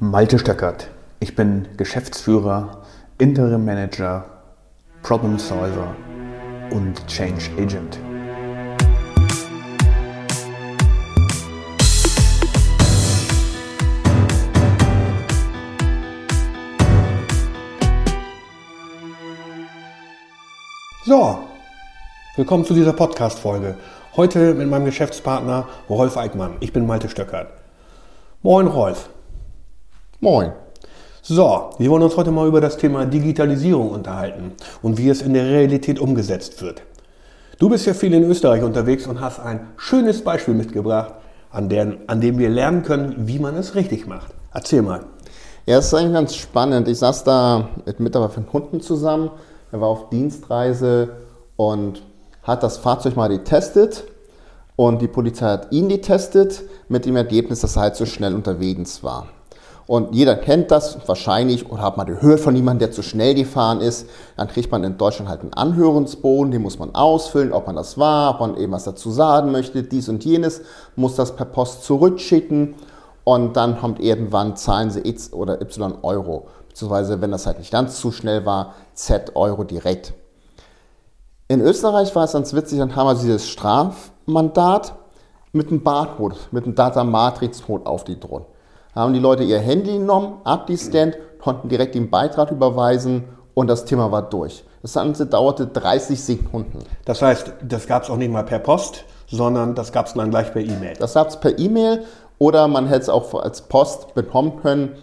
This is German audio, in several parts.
Malte Stöckert. Ich bin Geschäftsführer, Interim Manager, Problem Solver und Change Agent. So, willkommen zu dieser Podcast-Folge. Heute mit meinem Geschäftspartner Rolf Eickmann. Ich bin Malte Stöckert. Moin, Rolf. Moin. So, wir wollen uns heute mal über das Thema Digitalisierung unterhalten und wie es in der Realität umgesetzt wird. Du bist ja viel in Österreich unterwegs und hast ein schönes Beispiel mitgebracht, an, der, an dem wir lernen können, wie man es richtig macht. Erzähl mal. Ja, es ist eigentlich ganz spannend. Ich saß da mit Mitarbeitern von Kunden zusammen. Er war auf Dienstreise und hat das Fahrzeug mal getestet. Und die Polizei hat ihn getestet mit dem Ergebnis, dass er halt so schnell unterwegs war. Und jeder kennt das wahrscheinlich oder hat mal gehört von jemandem, der zu schnell gefahren ist. Dann kriegt man in Deutschland halt einen Anhörungsbogen, den muss man ausfüllen, ob man das war, ob man eben was dazu sagen möchte, dies und jenes, muss das per Post zurückschicken und dann kommt irgendwann, zahlen sie X oder Y Euro. Beziehungsweise, wenn das halt nicht ganz zu schnell war, Z Euro direkt. In Österreich war es ganz witzig, dann haben wir dieses Strafmandat mit einem Barcode, mit einem Data Matrix Haben die Leute ihr Handy genommen, abgescannt, konnten direkt den Beitrag überweisen und das Thema war durch. Das Ganze dauerte 30 Sekunden. Das heißt, das gab es auch nicht mal per Post, sondern das gab es dann gleich per E-Mail. Das gab es per E-Mail oder man hätte es auch als Post bekommen können.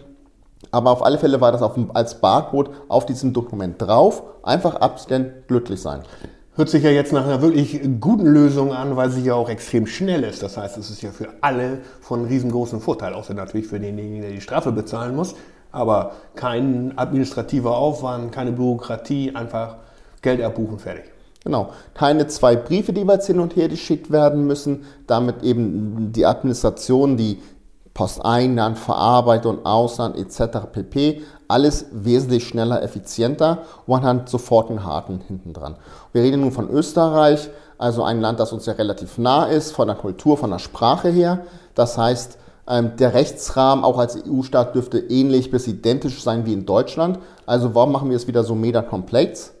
Aber auf alle Fälle war das auf, als Barcode auf diesem Dokument drauf. Einfach abscannen, glücklich sein. Hört sich ja jetzt nach einer wirklich guten Lösung an, weil sie ja auch extrem schnell ist. Das heißt, es ist ja für alle von riesengroßen Vorteil, außer natürlich für denjenigen, der die Strafe bezahlen muss. Aber kein administrativer Aufwand, keine Bürokratie, einfach Geld abbuchen, fertig. Genau. Keine zwei Briefe, die jetzt hin und her geschickt werden müssen, damit eben die Administration, die Posteingang, Verarbeitung, Ausland etc. pp. Alles wesentlich schneller, effizienter und man hat sofort einen Haken hinten dran. Wir reden nun von Österreich, also ein Land, das uns ja relativ nah ist, von der Kultur, von der Sprache her. Das heißt, ähm, der Rechtsrahmen auch als EU-Staat dürfte ähnlich bis identisch sein wie in Deutschland. Also warum machen wir es wieder so mega komplex?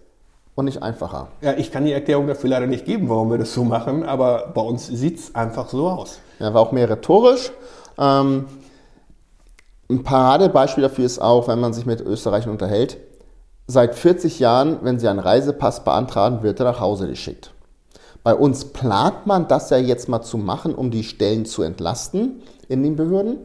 und nicht einfacher. Ja, ich kann die Erklärung dafür leider nicht geben, warum wir das so machen, aber bei uns sieht es einfach so aus. Ja, war auch mehr rhetorisch. Ähm, ein Paradebeispiel dafür ist auch, wenn man sich mit Österreichern unterhält, seit 40 Jahren, wenn sie einen Reisepass beantragen, wird er nach Hause geschickt. Bei uns plant man das ja jetzt mal zu machen, um die Stellen zu entlasten in den Behörden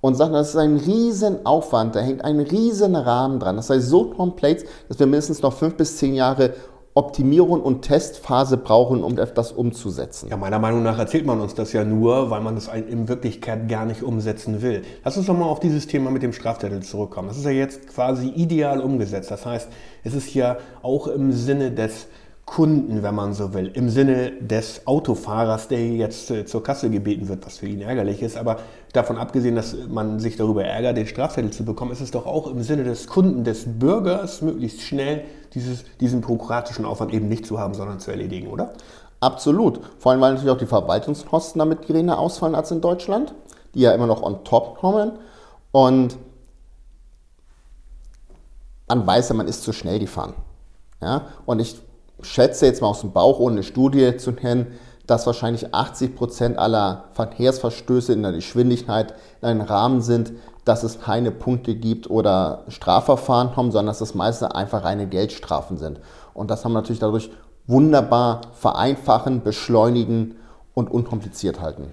und sagt, das ist ein riesen Aufwand, da hängt ein riesen Rahmen dran. Das sei so komplex, dass wir mindestens noch fünf bis zehn Jahre Optimierung und Testphase brauchen, um das umzusetzen. Ja, meiner Meinung nach erzählt man uns das ja nur, weil man das in Wirklichkeit gar nicht umsetzen will. Lass uns doch mal auf dieses Thema mit dem Strafzettel zurückkommen. Das ist ja jetzt quasi ideal umgesetzt. Das heißt, es ist ja auch im Sinne des Kunden, wenn man so will, im Sinne des Autofahrers, der jetzt äh, zur Kasse gebeten wird, was für ihn ärgerlich ist. Aber davon abgesehen, dass man sich darüber ärgert, den Strafzettel zu bekommen, ist es doch auch im Sinne des Kunden, des Bürgers, möglichst schnell dieses, diesen bürokratischen Aufwand eben nicht zu haben, sondern zu erledigen, oder? Absolut. Vor allem, weil natürlich auch die Verwaltungskosten damit geringer ausfallen als in Deutschland, die ja immer noch on top kommen. Und man weiß ja, man ist zu schnell gefahren. Ja? Und ich schätze jetzt mal aus dem Bauch, ohne eine Studie zu nennen, dass wahrscheinlich 80 Prozent aller Verkehrsverstöße in der Geschwindigkeit in einem Rahmen sind, dass es keine Punkte gibt oder Strafverfahren kommen, sondern dass das meiste einfach reine Geldstrafen sind. Und das haben wir natürlich dadurch wunderbar vereinfachen, beschleunigen und unkompliziert halten.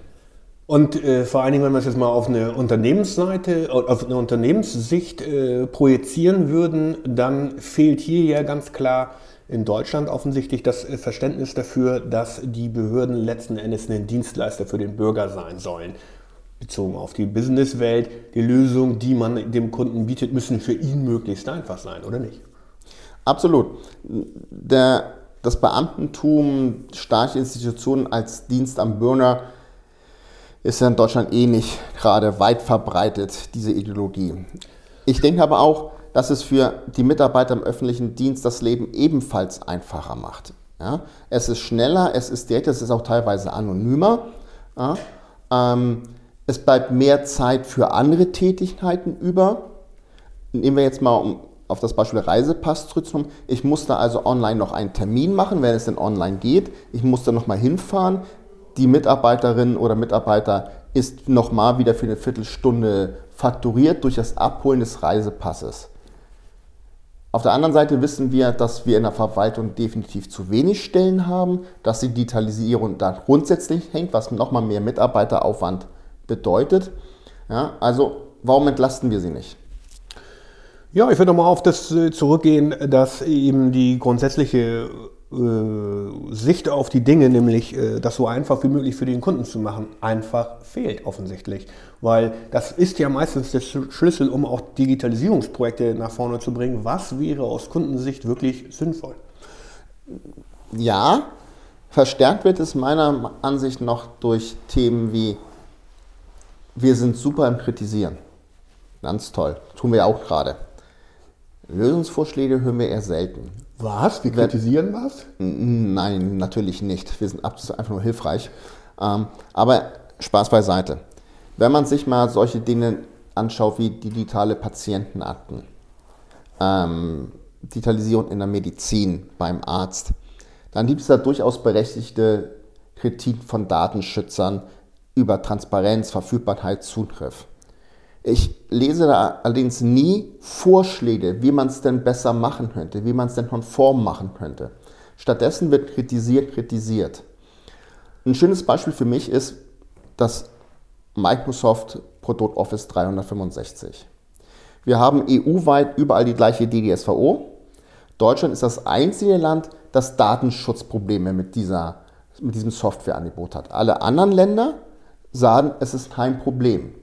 Und äh, vor allen Dingen, wenn wir es jetzt mal auf eine Unternehmensseite, auf eine Unternehmenssicht äh, projizieren würden, dann fehlt hier ja ganz klar in Deutschland offensichtlich das Verständnis dafür, dass die Behörden letzten Endes ein Dienstleister für den Bürger sein sollen. Bezogen auf die Businesswelt, die Lösungen, die man dem Kunden bietet, müssen für ihn möglichst einfach sein, oder nicht? Absolut. Der, das Beamtentum, staatliche Institutionen als Dienst am Bürger ist ja in Deutschland eh nicht gerade weit verbreitet, diese Ideologie. Ich denke aber auch, dass es für die Mitarbeiter im öffentlichen Dienst das Leben ebenfalls einfacher macht. Ja? Es ist schneller, es ist direkt, es ist auch teilweise anonymer. Ja? Ähm, Es bleibt mehr Zeit für andere Tätigkeiten über. Nehmen wir jetzt mal um auf das Beispiel Reisepass zurückzukommen. Ich musste also online noch einen Termin machen, wenn es denn online geht. Ich musste noch mal hinfahren. Die Mitarbeiterin oder Mitarbeiter ist noch mal wieder für eine Viertelstunde fakturiert durch das Abholen des Reisepasses. Auf der anderen Seite wissen wir, dass wir in der Verwaltung definitiv zu wenig Stellen haben, dass die Digitalisierung da grundsätzlich hängt, was nochmal mehr Mitarbeiteraufwand bedeutet. Ja, also warum entlasten wir sie nicht? Ja, ich würde nochmal auf das äh, zurückgehen, dass eben die grundsätzliche Sicht auf die Dinge, nämlich äh, das so einfach wie möglich für den Kunden zu machen, einfach fehlt offensichtlich. Weil das ist ja meistens der Schlüssel, um auch Digitalisierungsprojekte nach vorne zu bringen. Was wäre aus Kundensicht wirklich sinnvoll? Ja, verstärkt wird es meiner Ansicht noch durch Themen wie wir sind super im Kritisieren. Ganz toll. Tun wir auch gerade. Lösungsvorschläge hören wir eher selten. Was? Wir kritisieren was? Nein, natürlich nicht. Wir sind einfach nur hilfreich. Ähm, aber Spaß beiseite. Wenn man sich mal solche Dinge anschaut wie digitale Patientenakten, ähm, Digitalisierung in der Medizin beim Arzt, dann gibt es da durchaus berechtigte Kritik von Datenschützern über Transparenz, Verfügbarkeit, Zugriff. Ich lese da allerdings nie Vorschläge, wie man es denn besser machen könnte, wie man es denn konform machen könnte. Stattdessen wird kritisiert, kritisiert. Ein schönes Beispiel für mich ist das Microsoft Produkt Office 365. Wir haben EU-weit überall die gleiche DDSVO. Deutschland ist das einzige Land, das Datenschutzprobleme mit, dieser, mit diesem Softwareangebot hat. Alle anderen Länder sagen, es ist kein Problem.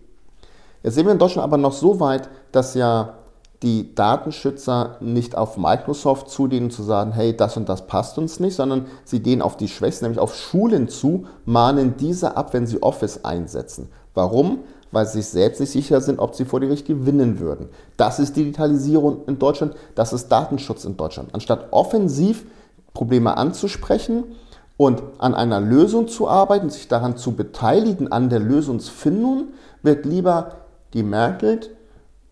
Jetzt sind wir in Deutschland aber noch so weit, dass ja die Datenschützer nicht auf Microsoft zudehnen zu sagen, hey, das und das passt uns nicht, sondern sie dehnen auf die Schwächsten, nämlich auf Schulen zu, mahnen diese ab, wenn sie Office einsetzen. Warum? Weil sie sich selbst nicht sicher sind, ob sie vor Gericht gewinnen würden. Das ist Digitalisierung in Deutschland, das ist Datenschutz in Deutschland. Anstatt offensiv Probleme anzusprechen und an einer Lösung zu arbeiten, sich daran zu beteiligen, an der Lösungsfindung, wird lieber gemerkelt,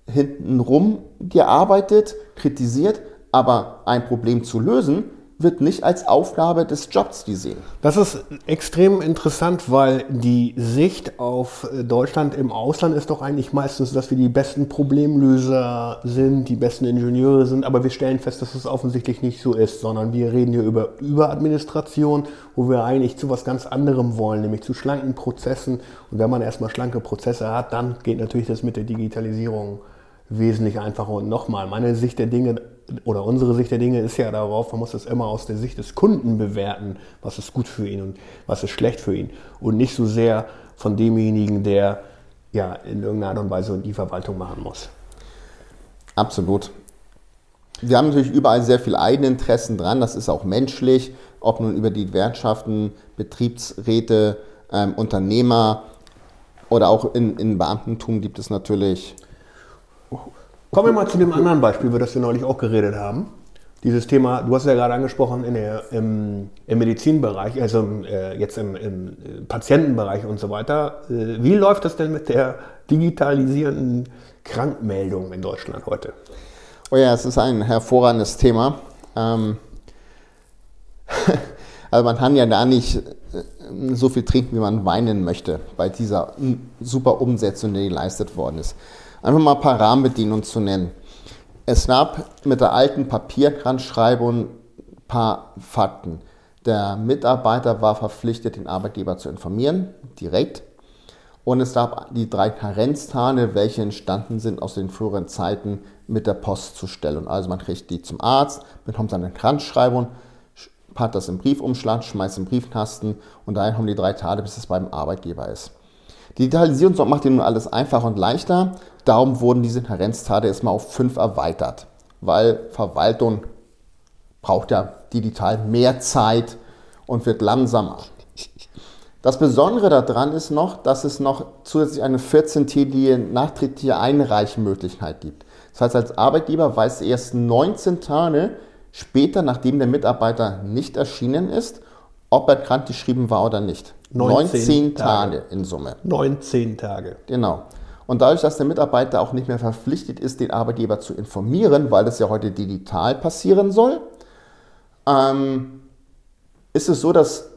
hintenrum gearbeitet, kritisiert, aber ein Problem zu lösen, wird nicht als Aufgabe des Jobs gesehen. Das ist extrem interessant, weil die Sicht auf Deutschland im Ausland ist doch eigentlich meistens, dass wir die besten Problemlöser sind, die besten Ingenieure sind, aber wir stellen fest, dass es offensichtlich nicht so ist, sondern wir reden hier über Überadministration, wo wir eigentlich zu was ganz anderem wollen, nämlich zu schlanken Prozessen. Und wenn man erstmal schlanke Prozesse hat, dann geht natürlich das mit der Digitalisierung wesentlich einfacher. Und nochmal, meine Sicht der Dinge oder unsere Sicht der Dinge ist ja darauf, man muss es immer aus der Sicht des Kunden bewerten, was ist gut für ihn und was ist schlecht für ihn. Und nicht so sehr von demjenigen, der ja in irgendeiner Art und Weise die Verwaltung machen muss. Absolut. Wir haben natürlich überall sehr viel Eigeninteressen dran, das ist auch menschlich, ob nun über die Gewerkschaften, Betriebsräte, ähm, Unternehmer oder auch in, in Beamtentum gibt es natürlich Kommen wir mal zu dem anderen Beispiel, über das wir neulich auch geredet haben. Dieses Thema, du hast ja gerade angesprochen, in der, im, im Medizinbereich, also äh, jetzt im, im, Patientenbereich und so weiter. Äh, wie läuft das denn mit der digitalisierenden Krankmeldung in Deutschland heute? Oh ja, es ist ein hervorragendes Thema. Ähm, also man kann ja da nicht so viel trinken, wie man weinen möchte bei dieser super Umsetzung, die geleistet worden ist. Einfach mal ein paar Rahmenbedingungen zu nennen. Es gab mit der alten Papierkranschreibung ein paar Fakten. Der Mitarbeiter war verpflichtet, den Arbeitgeber zu informieren, direkt. Und es gab die drei Karenztage, welche entstanden sind aus den früheren Zeiten mit der Postzustellung. Also man kriegt die zum Arzt, bekommt seine Kranzschreibung, packt das im Briefumschlag, schmeißt im Briefkasten und dahin haben die drei Tage, bis es beim Arbeitgeber ist. Die Digitalisierung macht nun alles einfacher und leichter. Darum wurden diese Karenztage erstmal auf fünf erweitert, weil Verwaltung braucht ja digital mehr Zeit und wird langsamer. Das Besondere daran ist noch, dass es noch zusätzlich eine 14-tägige nachträgliche Einreichmöglichkeit gibt. Das heißt, als Arbeitgeber weiß erst 19 Tage später, nachdem der Mitarbeiter nicht erschienen ist, ob er krankgeschrieben war oder nicht. 19, 19 Tage. Tage in Summe. 19 Tage. Genau. Und dadurch, dass der Mitarbeiter auch nicht mehr verpflichtet ist, den Arbeitgeber zu informieren, weil das ja heute digital passieren soll, ähm, ist es so, dass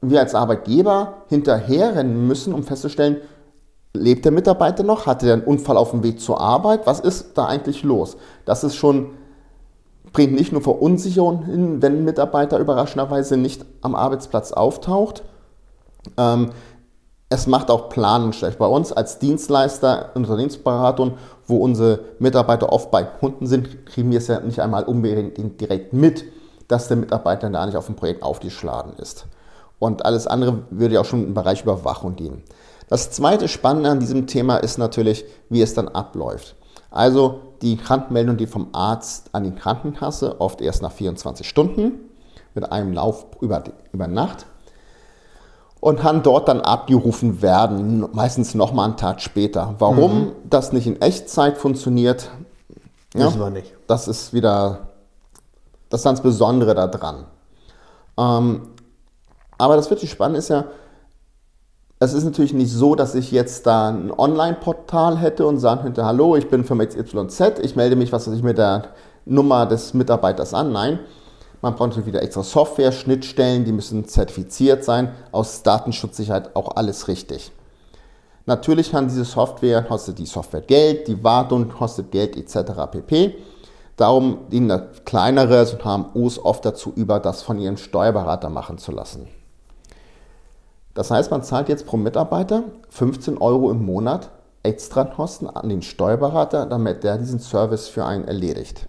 wir als Arbeitgeber hinterherrennen müssen, um festzustellen, lebt der Mitarbeiter noch? Hatte er einen Unfall auf dem Weg zur Arbeit? Was ist da eigentlich los? Das ist schon, bringt nicht nur Verunsicherung hin, wenn ein Mitarbeiter überraschenderweise nicht am Arbeitsplatz auftaucht. Ähm, es macht auch Planung schlecht. Bei uns als Dienstleister, Unternehmensberatung, wo unsere Mitarbeiter oft bei Kunden sind, kriegen wir es ja nicht einmal unbedingt direkt mit, dass der Mitarbeiter da nicht auf dem Projekt aufgeschlagen ist. Und alles andere würde ja auch schon im Bereich Überwachung dienen. Das zweite Spannende an diesem Thema ist natürlich, wie es dann abläuft. Also die Krankmeldung, die vom Arzt an die Krankenkasse, oft erst nach 24 Stunden, mit einem Lauf über, über Nacht und kann dort dann abgerufen werden, meistens nochmal einen Tag später. Warum mhm. das nicht in Echtzeit funktioniert, ja, wissen wir nicht. Das ist wieder das ganz Besondere daran. Ähm, aber das wirklich Spannende ist ja, es ist natürlich nicht so, dass ich jetzt da ein Online-Portal hätte und sagen könnte, hallo, ich bin Firma XYZ, ich melde mich, was weiß ich, mit der Nummer des Mitarbeiters an. Nein, man braucht natürlich wieder extra Software, Schnittstellen, die müssen zertifiziert sein, aus Datenschutzsicherheit auch alles richtig. Natürlich kann diese Software, kostet die Software Geld, die Wartung kostet Geld etc. pp. Darum dienen kleinere HMUs oft dazu über, das von ihrem Steuerberater machen zu lassen. Das heißt, man zahlt jetzt pro Mitarbeiter 15 Euro im Monat extra Kosten an den Steuerberater, damit der diesen Service für einen erledigt.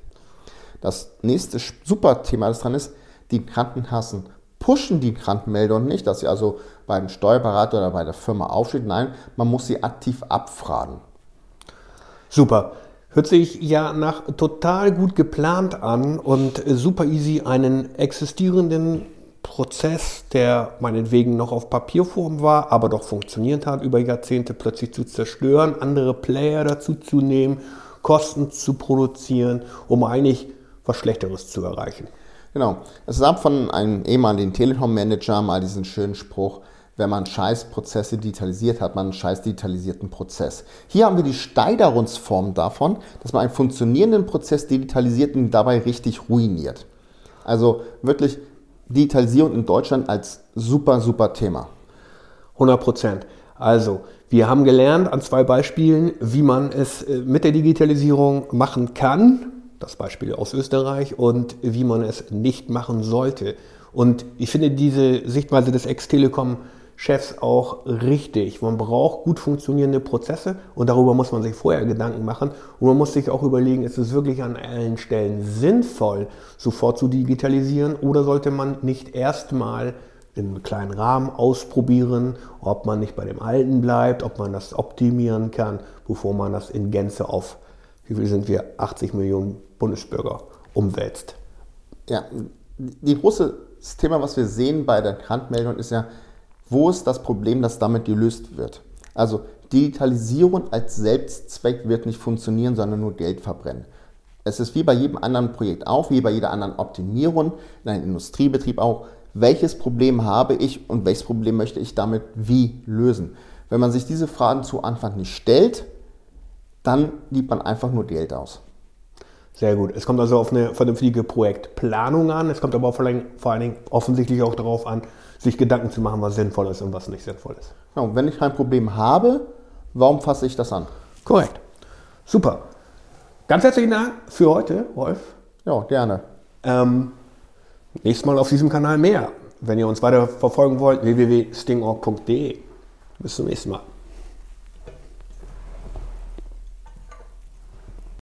Das nächste super Thema, das dran ist, die Krankenkassen pushen die Krankenmeldung nicht, dass sie also beim Steuerberater oder bei der Firma aufsteht. Nein, man muss sie aktiv abfragen. Super. Hört sich ja nach total gut geplant an und super easy einen existierenden Prozess, der meinetwegen noch auf Papierform war, aber doch funktioniert hat, über Jahrzehnte plötzlich zu zerstören, andere Player dazu zu nehmen, Kosten zu produzieren, um eigentlich was Schlechteres zu erreichen. Genau. Es gab von einem ehemaligen Telekom-Manager mal diesen schönen Spruch, wenn man Scheißprozesse digitalisiert, hat man einen scheiß digitalisierten Prozess. Hier haben wir die Steigerungsform davon, dass man einen funktionierenden Prozess digitalisiert und dabei richtig ruiniert. Also wirklich Digitalisierung in Deutschland als super, super Thema. 100 Prozent. Also, wir haben gelernt an zwei Beispielen, wie man es äh, mit der Digitalisierung machen kann. Das Beispiel aus Österreich und wie man es nicht machen sollte. Und ich finde diese Sichtweise des Ex-Telekom Chefs auch richtig. Man braucht gut funktionierende Prozesse und darüber muss man sich vorher Gedanken machen. Und man muss sich auch überlegen, ist es wirklich an allen Stellen sinnvoll, sofort zu digitalisieren oder sollte man nicht erstmal einem kleinen Rahmen ausprobieren, ob man nicht bei dem Alten bleibt, ob man das optimieren kann, bevor man das in Gänze auf, wie viel sind wir, 80 Millionen Bundesbürger umwälzt. Ja, die große Thema, was wir sehen bei der Handmeldung, ist ja, wo ist das Problem, das damit gelöst wird? Also Digitalisierung als Selbstzweck wird nicht funktionieren, sondern nur Geld verbrennen. Es ist wie bei jedem anderen Projekt auch, wie bei jeder anderen Optimierung, in einem Industriebetrieb auch, welches Problem habe ich und welches Problem möchte ich damit wie lösen. Wenn man sich diese Fragen zu Anfang nicht stellt, dann gibt man einfach nur Geld aus. Sehr gut. Es kommt also auf eine vernünftige Projektplanung an. Es kommt aber vor allen Dingen offensichtlich auch darauf an, sich Gedanken zu machen, was sinnvoll ist und was nicht sinnvoll ist. Genau, wenn ich kein Problem habe, warum fasse ich das an? Korrekt. Super. Ganz herzlichen Dank für heute, Wolf. Ja, gerne. Ähm, nächstes Mal auf diesem Kanal mehr. Wenn ihr uns weiter verfolgen wollt, www.stingorg.de. Bis zum nächsten Mal.